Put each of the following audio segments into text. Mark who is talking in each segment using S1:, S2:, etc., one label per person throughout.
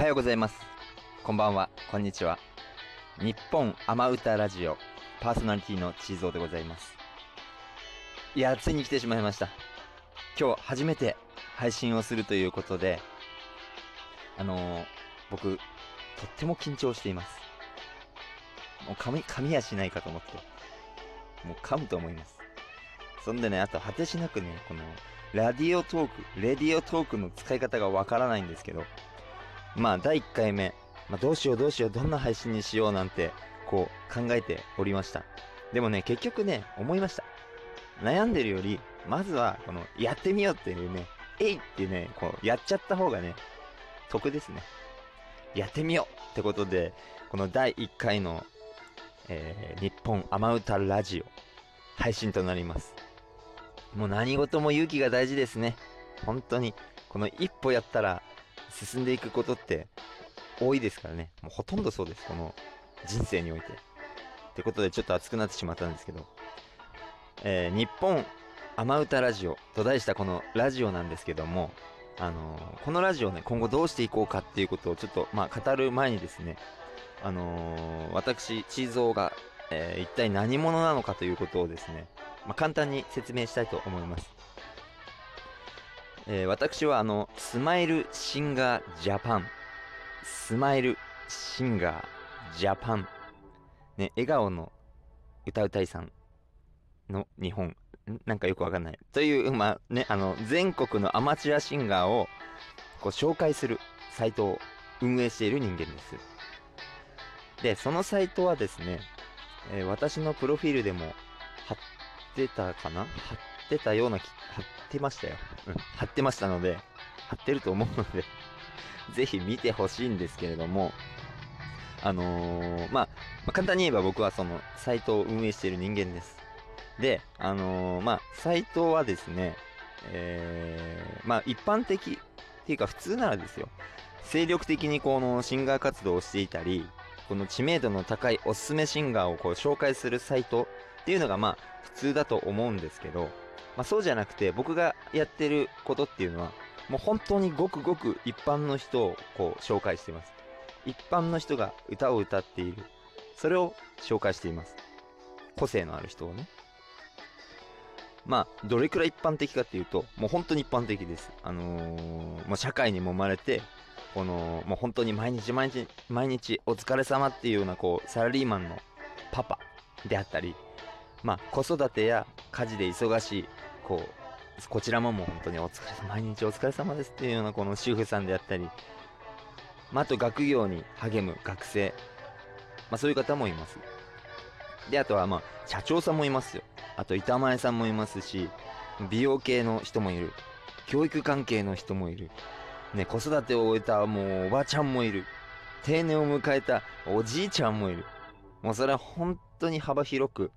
S1: はようございます。こんばんは、こんにちは。日本雨歌ラジオパーソナリティのチーゾーでございます。いや、ついに来てしまいました。今日初めて配信をするということで、あのー、僕、とっても緊張しています。もう噛み、噛みやしないかと思って。もう噛むと思います。そんでね、あと果てしなくね、この、ラディオトーク、レディオトークの使い方がわからないんですけど、まあ、第1回目、まあ、どうしようどうしよう、どんな配信にしようなんて、こう、考えておりました。でもね、結局ね、思いました。悩んでるより、まずは、この、やってみようっていうね、えいってね、こう、やっちゃった方がね、得ですね。やってみようってことで、この第1回の、えー、日本雨歌ラジオ、配信となります。もう何事も勇気が大事ですね。本当に。この一歩やったら進んでいくことって多いですからね。もうほとんどそうです。この人生において。ってことでちょっと熱くなってしまったんですけど。えー、日本雨歌ラジオと題したこのラジオなんですけども、あのー、このラジオね、今後どうしていこうかっていうことをちょっと、まあ、語る前にですね、あのー、私、チーゾーが、えー、一体何者なのかということをですね、まあ、簡単に説明したいと思います。えー、私はあの、スマイルシンガージャパン、スマイルシンガージャパン、ね、笑顔の歌うたいさんの日本、なんかよくわかんない。という、まあね、あの、全国のアマチュアシンガーをこう紹介するサイトを運営している人間です。で、そのサイトはですね、えー、私のプロフィールでも貼ってたかな？貼ってたような貼ってましたよ。うん、貼ってましたので、貼ってると思うので ぜひ見てほしいんですけれども、あのー、まあ、まあ、簡単に言えば僕はそのサイトを運営している人間です。で、あのー、まあ、サイトはですね、えー、まあ、一般的っていうか普通ならですよ、精力的にこのシンガー活動をしていたり、この知名度の高いおすすめシンガーをこう紹介するサイトっていうのがまあ普通だと思うんですけど、まあ、そうじゃなくて僕がやってることっていうのはもう本当にごくごく一般の人をこう紹介しています。一般の人が歌を歌っている。それを紹介しています。個性のある人をね。まあどれくらい一般的かっていうともう本当に一般的です。あのー、もう社会にもまれてこのもう本当に毎日毎日毎日お疲れ様っていうようなこうサラリーマンのパパであったりまあ子育てや家事で忙しいこうこちらももう本当にお疲れ様 毎日お疲れ様ですっていうようなこの主婦さんであったり、まあ、あと学業に励む学生、まあ、そういう方もいますであとはまあ社長さんもいますよあと板前さんもいますし美容系の人もいる教育関係の人もいるね、子育てを終えたもうおばちゃんもいる。定年を迎えたおじいちゃんもいる。もうそれは本当に幅広く、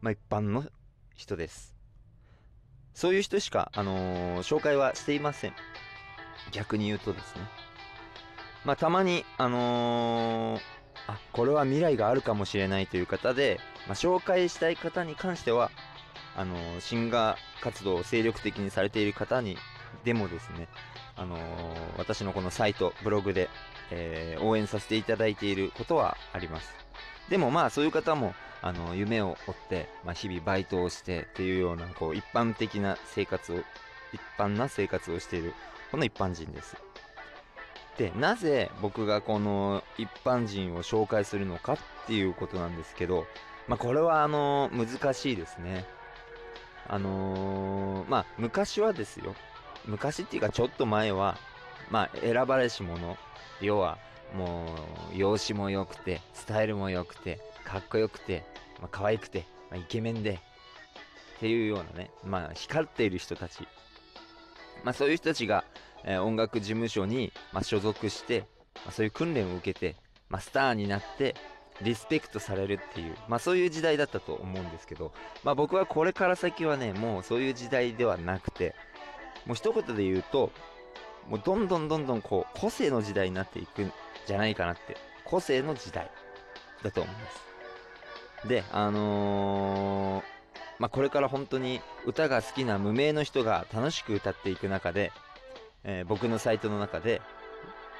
S1: まあ一般の人です。そういう人しか、あのー、紹介はしていません。逆に言うとですね。まあたまに、あのー、あ、これは未来があるかもしれないという方で、まあ、紹介したい方に関しては、あのー、シンガー活動を精力的にされている方にでもですね、あのー、私のこのサイト、ブログで、えー、応援させていただいていることはあります。でもまあそういう方も、あの、夢を追って、まあ、日々バイトをしてっていうような、こう、一般的な生活を、一般な生活をしている、この一般人です。で、なぜ僕がこの一般人を紹介するのかっていうことなんですけど、まあこれはあの難しいですね。あのまあ昔はですよ、昔っていうかちょっと前は、まあ、選ばれし者。要は、もう、容姿も良くて、スタイルも良くて、かっこよくて、まあ、可愛くて、まあ、イケメンで、っていうようなね、まあ、光っている人たち。まあ、そういう人たちが、えー、音楽事務所に、まあ、所属して、まあ、そういう訓練を受けて、まあ、スターになって、リスペクトされるっていう、まあそういう時代だったと思うんですけど、まあ僕はこれから先はね、もうそういう時代ではなくて、もう一言で言うと、もうどんどんどんどんこう、個性の時代になっていくんじゃないかなって。個性の時代だと思います。で、あのー、まあ、これから本当に歌が好きな無名の人が楽しく歌っていく中で、えー、僕のサイトの中で、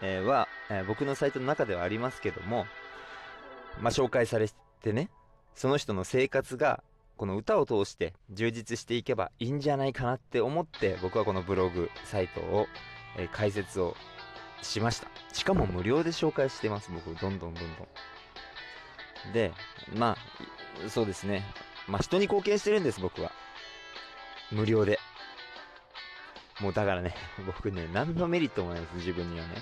S1: えーは、えー僕のサイトの中ではありますけども、まあ、紹介されてね、その人の生活が、この歌を通して充実していけばいいんじゃないかなって思って、僕はこのブログ、サイトを、えー開設をしました。しかも無料で紹介してます、僕、どんどんどんどん。で、まあ、そうですね。まあ、人に貢献してるんです、僕は。無料で。もうだからね、僕ね、何のメリットもないです、自分にはね。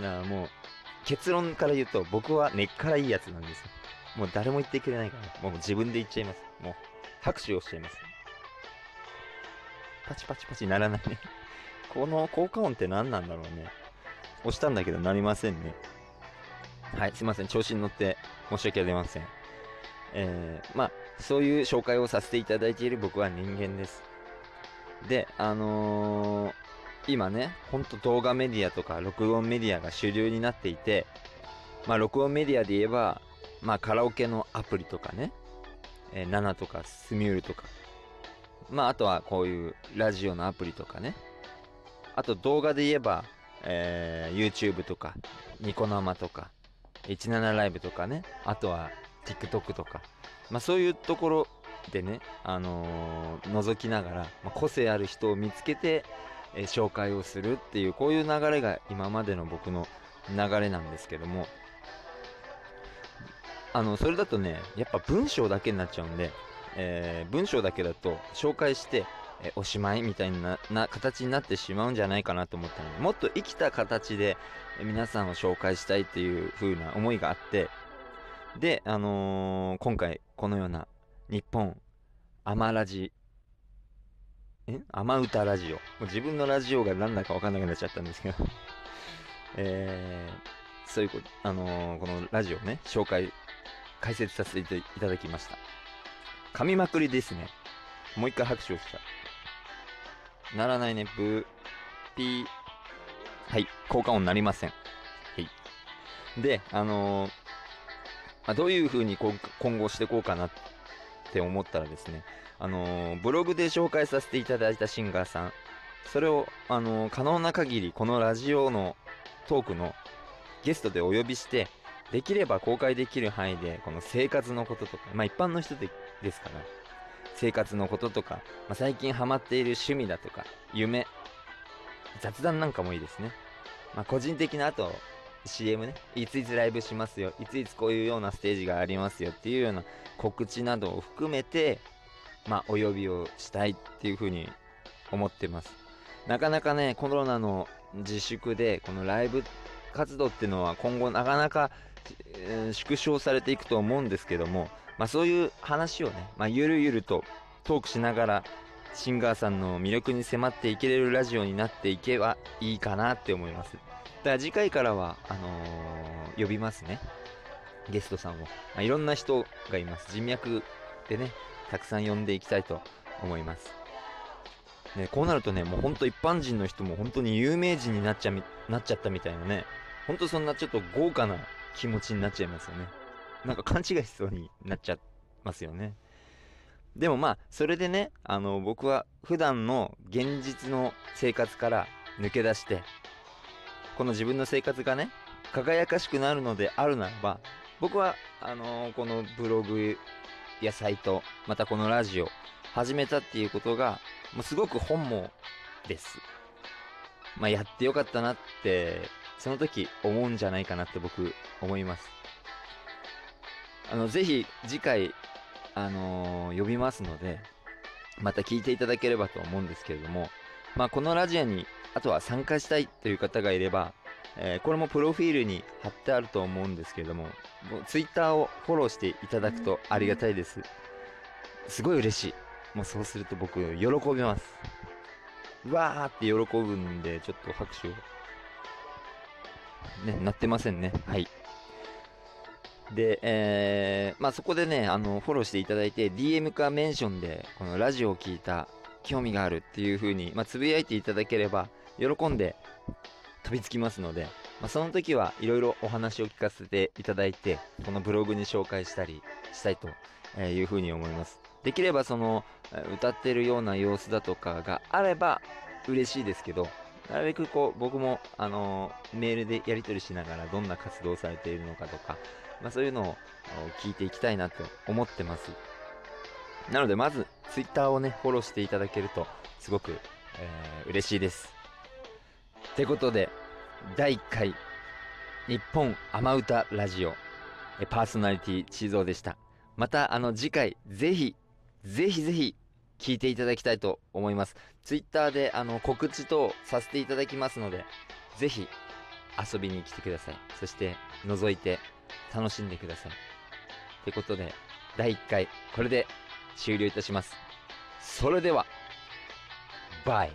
S1: だからもう、結論から言うと、僕は根っからいいやつなんです。もう誰も言ってくれないから、もう自分で言っちゃいます。もう、拍手をしちゃいます。パチパチパチならないね。この効果音って何なんだろうね。押したんだけどなりませんね。はい、すいません。調子に乗って申し訳ありません。えー、まあ、そういう紹介をさせていただいている僕は人間です。で、あのー今ね、ほんと動画メディアとか録音メディアが主流になっていて、まあ、録音メディアで言えば、まあ、カラオケのアプリとかね、えー、ナナとかスミュールとか、まあ、あとはこういうラジオのアプリとかね、あと動画で言えば、えー YouTube とか、ニコ生とか、17ライブとかね、あとは TikTok とか、まあ、そういうところでね、あのー覗きながら、まあ、個性ある人を見つけて、えー紹介をするっていう、こういう流れが今までの僕の流れなんですけども、あの、それだとね、やっぱ文章だけになっちゃうんで、えー文章だけだと紹介して、えおしまいみたいなな形になってしまうんじゃないかなと思ったので、もっと生きた形で、皆さんを紹介したいっていう風な思いがあって、で、あのー今回このような日本アマラジえ？アマ歌ラジオ？もう自分のラジオが何だか分かんなくなっちゃったんですけど。えー、そういうことあのーこのラジオね紹介解説させていただきました。噛みまくりですね。もう一回拍手をした。ならないね。ブー。ピー。はい。効果音なりません。はい。であのーまあ、どういう風に今後していこうかなって思ったらですね、あのーブログで紹介させていただいたシンガーさん、それを、あのー可能な限りこのラジオのトークのゲストでお呼びして、できれば公開できる範囲で、この生活のこととか、まあ一般の人でですから、生活のこととか、まあ、最近ハマっている趣味だとか、夢、雑談なんかもいいですね。まあ個人的なあと、CM ね、いついつライブしますよ、いついつこういうようなステージがありますよっていうような告知などを含めて、まあ、お呼びをしたいっていうふうに思ってます。なかなかね、コロナの自粛で、このライブ活動っていうのは今後なかなか、えー縮小されていくと思うんですけども、まあそういう話をね、まあゆるゆるとトークしながら、シンガーさんの魅力に迫っていけれるラジオになっていけばいいかなって思います。だから次回からは、あのー呼びますね。ゲストさんを。まあ、いろんな人がいます。人脈でね、たくさん呼んでいきたいと思います。ね、こうなるとね、もうほんと一般人の人も本当に有名人になっちゃなっちゃったみたいなね、ほんとそんなちょっと豪華な気持ちになっちゃいますよね。なんか勘違いしそうになっちゃいますよね。でもまあ、それでね、あの、僕は普段の現実の生活から抜け出して、この自分の生活がね、輝かしくなるのであるならば、僕は、あのこのブログやサイト、またこのラジオ、始めたっていうことが、もうすごく本望です。まあ、やってよかったなって、その時思うんじゃないかなって僕、思います。あの、ぜひ、次回、あの呼びますので、また聞いていただければと思うんですけれども、まあ、このラジオに、あとは参加したいという方がいれば、えーこれもプロフィールに貼ってあると思うんですけれども、もうツイッターをフォローしていただくとありがたいです。すごい嬉しい。もうそうすると僕、喜びます。うわーって喜ぶんで、ちょっと拍手を。ね、なってませんね。はい。で、えーまあそこでね、あの、フォローしていただいて、DM かメンションで、このラジオを聞いた、興味があるっていう風に、まあ、つぶやいていただければ、喜んで飛びつきますので、まあ、その時はいろいろお話を聞かせていただいて、このブログに紹介したりしたいとえーいう風に思います。できればその、歌ってるような様子だとかがあれば嬉しいですけど、なるべくこう僕も、あのメールでやり取りしながらどんな活動をされているのかとか、まあ、そういうのを聞いていきたいなと思ってます。なのでまず Twitter をねフォローしていただけるとすごく、えー嬉しいです。ってことで第1回日本雨歌ラジオパーソナリティ地蔵でした。またあの次回ぜひぜひぜひ聞いていただきたいと思います。ツイッターであの告知等させていただきますのでぜひ遊びに来てください。そして覗いて楽しんでください。ってことで第1回これで終了いたします。それではバイ。